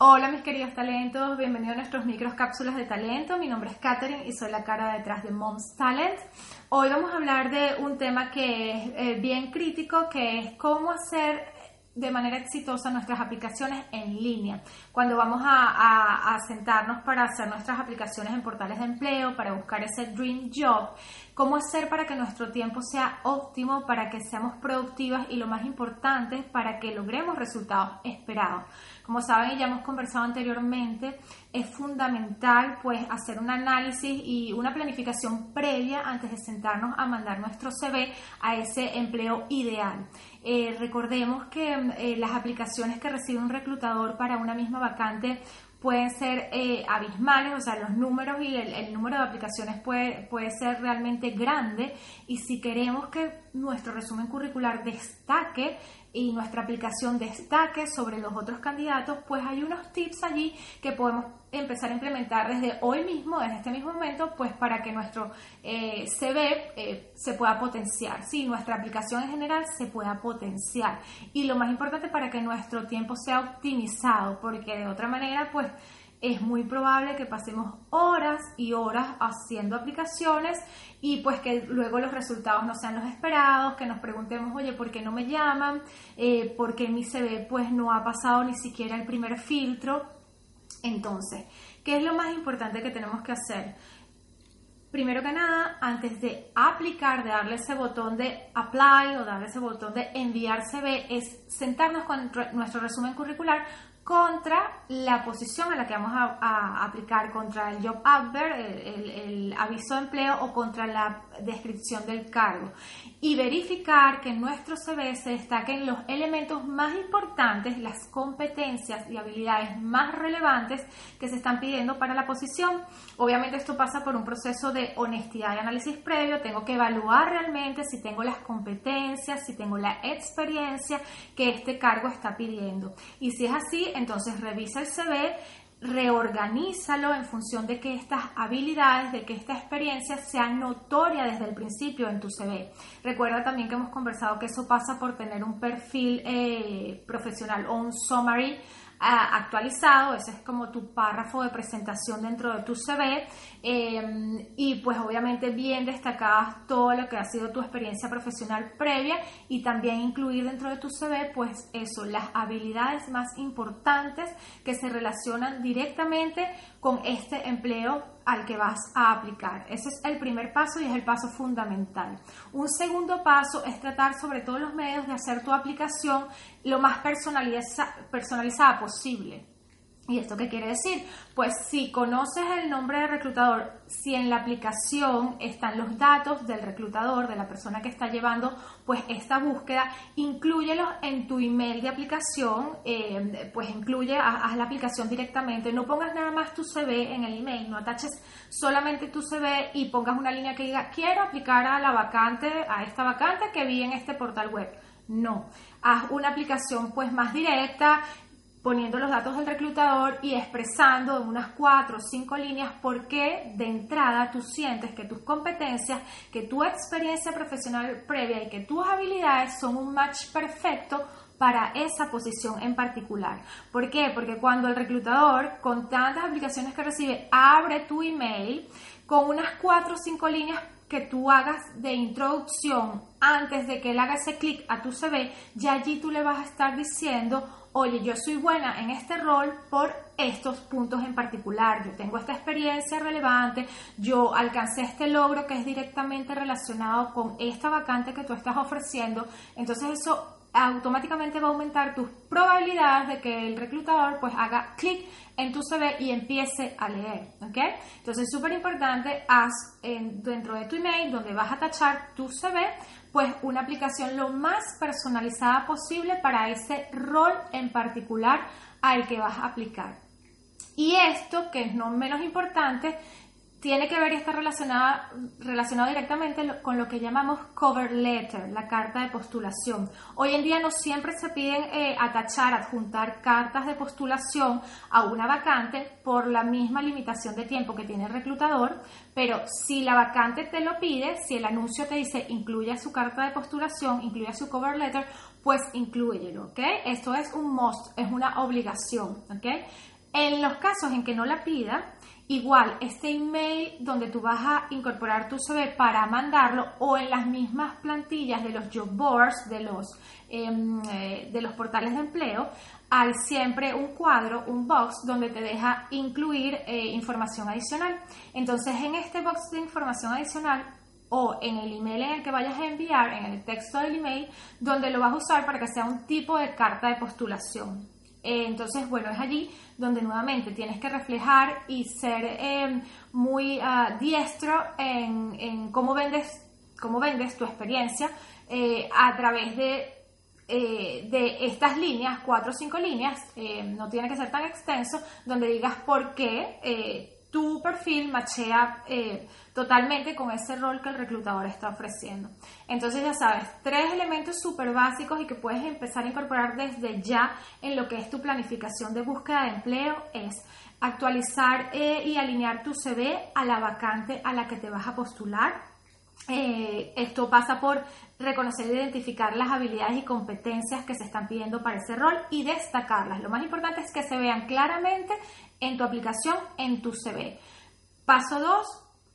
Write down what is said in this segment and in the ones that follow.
Hola mis queridos talentos, bienvenidos a nuestros micros cápsulas de talento. Mi nombre es Katherine y soy la cara detrás de Moms Talent. Hoy vamos a hablar de un tema que es eh, bien crítico, que es cómo hacer de manera exitosa nuestras aplicaciones en línea. Cuando vamos a, a, sentarnos para hacer nuestras aplicaciones en portales de empleo, para buscar ese dream job, cómo hacer para que nuestro tiempo sea óptimo, para que seamos productivas y lo más importante, para que logremos resultados esperados. Como saben y ya hemos conversado anteriormente, es fundamental pues hacer un análisis y una planificación previa antes de sentarnos a mandar nuestro CV a ese empleo ideal. Eh, recordemos que eh, las aplicaciones que recibe un reclutador para una misma vacante pueden ser eh, abismales, o sea, los números y el, número de aplicaciones puede, puede ser realmente grande. Y si queremos que nuestro resumen curricular destaque, y nuestra aplicación destaque sobre los otros candidatos, pues hay unos tips allí que podemos empezar a implementar desde hoy mismo, en este mismo momento, pues para que nuestro eh, CV eh, se pueda potenciar, sí, nuestra aplicación en general se pueda potenciar. Y lo más importante para que nuestro tiempo sea optimizado, porque de otra manera, pues es muy probable que pasemos horas y horas haciendo aplicaciones y pues que luego los resultados no sean los esperados, que nos preguntemos, oye, ¿por qué no me llaman? Eh, ¿Por qué mi CV pues no ha pasado ni siquiera el primer filtro? Entonces, ¿qué es lo más importante que tenemos que hacer? Primero que nada, antes de aplicar, de darle ese botón de apply o darle ese botón de enviar CV, es sentarnos con nuestro resumen curricular contra la posición a la que vamos a, aplicar, contra el job advert, el, aviso de empleo o contra la descripción del cargo. Y verificar que en nuestro CV se destaquen los elementos más importantes, las competencias y habilidades más relevantes que se están pidiendo para la posición. Obviamente esto pasa por un proceso de honestidad y análisis previo. Tengo que evaluar realmente si tengo las competencias, si tengo la experiencia que este cargo está pidiendo. Y si es así, entonces revisa el CV, reorganízalo en función de que estas habilidades, de que esta experiencia sea notoria desde el principio en tu CV. Recuerda también que hemos conversado que eso pasa por tener un perfil eh, profesional o un summary actualizado, ese es como tu párrafo de presentación dentro de tu CV em, y pues obviamente bien destacadas todo lo que ha sido tu experiencia profesional previa y también incluir dentro de tu CV pues eso, las habilidades más importantes que se relacionan directamente con este empleo al que vas a aplicar. Ese es el primer paso y es el paso fundamental. Un segundo paso es tratar sobre todos los medios de hacer tu aplicación lo más personalizada ¿Y esto qué quiere decir? Pues si conoces el nombre del reclutador, si en la aplicación están los datos del reclutador, de la persona que está llevando pues esta búsqueda, inclúyelos en tu email de aplicación, eh, pues incluye, haz, la aplicación directamente, no pongas nada más tu CV en el email, no ataches solamente tu CV y pongas una línea que diga quiero aplicar a la vacante, a esta vacante que vi en este portal web. No, haz una aplicación pues más directa, poniendo los datos del reclutador y expresando en unas cuatro o cinco líneas por qué de entrada tú sientes que tus competencias, que tu experiencia profesional previa y que tus habilidades son un match perfecto para esa posición en particular. ¿Por qué? Porque cuando el reclutador, con tantas aplicaciones que recibe, abre tu email, con unas cuatro o cinco líneas que tú hagas de introducción antes de que él haga ese clic a tu CV, ya allí tú le vas a estar diciendo oye, yo soy buena en este rol por estos puntos en particular, yo tengo esta experiencia relevante, yo alcancé este logro que es directamente relacionado con esta vacante que tú estás ofreciendo, entonces eso automáticamente va a aumentar tus probabilidades de que el reclutador pues haga clic en tu CV y empiece a leer, ¿ok? Entonces es súper importante, haz dentro de tu email donde vas a tachar tu CV, pues una aplicación lo más personalizada posible para ese rol en particular al que vas a aplicar. Y esto, que es no menos importante, tiene que ver y está relacionado directamente con lo que llamamos cover letter, la carta de postulación. Hoy en día no siempre se piden eh, atachar, adjuntar cartas de postulación a una vacante por la misma limitación de tiempo que tiene el reclutador, pero si la vacante te lo pide, si el anuncio te dice incluya su carta de postulación, incluya su cover letter, pues incluyelo, ¿ok? Esto es un must, es una obligación, ¿ok? En los casos en que no la pida, Igual, este email donde tú vas a incorporar tu CV para mandarlo o en las mismas plantillas de los job boards, de los, em, eh, de los portales de empleo, hay siempre un cuadro, un box donde te deja incluir eh, información adicional. Entonces, en este box de información adicional o en el email en el que vayas a enviar, en el texto del email, donde lo vas a usar para que sea un tipo de carta de postulación. Eh, entonces, bueno, es allí donde nuevamente tienes que reflejar y ser em, muy ah, diestro en, cómo, vendes, cómo vendes tu experiencia eh, a través de, eh, de estas líneas, cuatro o cinco líneas, no tiene que ser tan extenso, donde digas por qué tu perfil machea eh, totalmente con ese rol que el reclutador está ofreciendo. Entonces ya sabes, tres elementos súper básicos y que puedes empezar a incorporar desde ya en lo que es tu planificación de búsqueda de empleo es actualizar eh, y alinear tu CV a la vacante a la que te vas a postular. Eh, esto pasa por reconocer e identificar las habilidades y competencias que se están pidiendo para ese rol y destacarlas. Lo más importante es que se vean claramente en tu aplicación, en tu CV. Paso 2,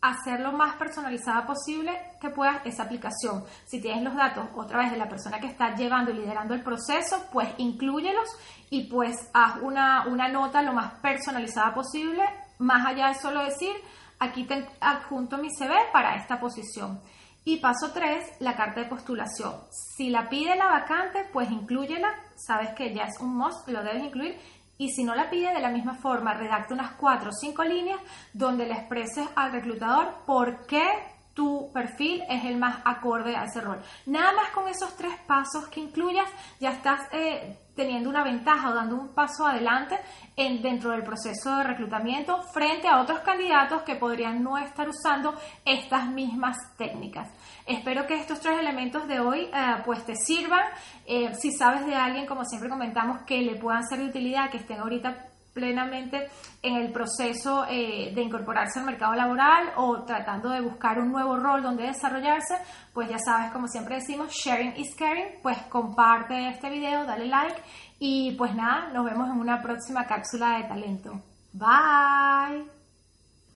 hacer lo más personalizada posible que puedas esa aplicación. Si tienes los datos otra vez de la persona que está llevando y liderando el proceso, pues incluyelos y pues haz una, una nota lo más personalizada posible, más allá de solo decir, aquí te adjunto mi CV para esta posición. Y paso 3, la carta de postulación. Si la pide la vacante, pues incluyela. Sabes que ya es un must, lo debes incluir. Y si no la pide de la misma forma, redacta unas 4 o 5 líneas donde le expreses al reclutador por qué tu perfil es el más acorde a ese rol. Nada más con esos tres pasos que incluyas, ya estás eh, teniendo una ventaja o dando un paso adelante en, dentro del proceso de reclutamiento frente a otros candidatos que podrían no estar usando estas mismas técnicas. Espero que estos tres elementos de hoy eh, pues te sirvan. Eh, si sabes de alguien, como siempre comentamos, que le puedan ser de utilidad, que estén ahorita plenamente en el proceso eh, de incorporarse al mercado laboral o tratando de buscar un nuevo rol donde desarrollarse, pues ya sabes, como siempre decimos, sharing is caring, pues comparte este video, dale like y pues nada, nos vemos en una próxima cápsula de talento. Bye.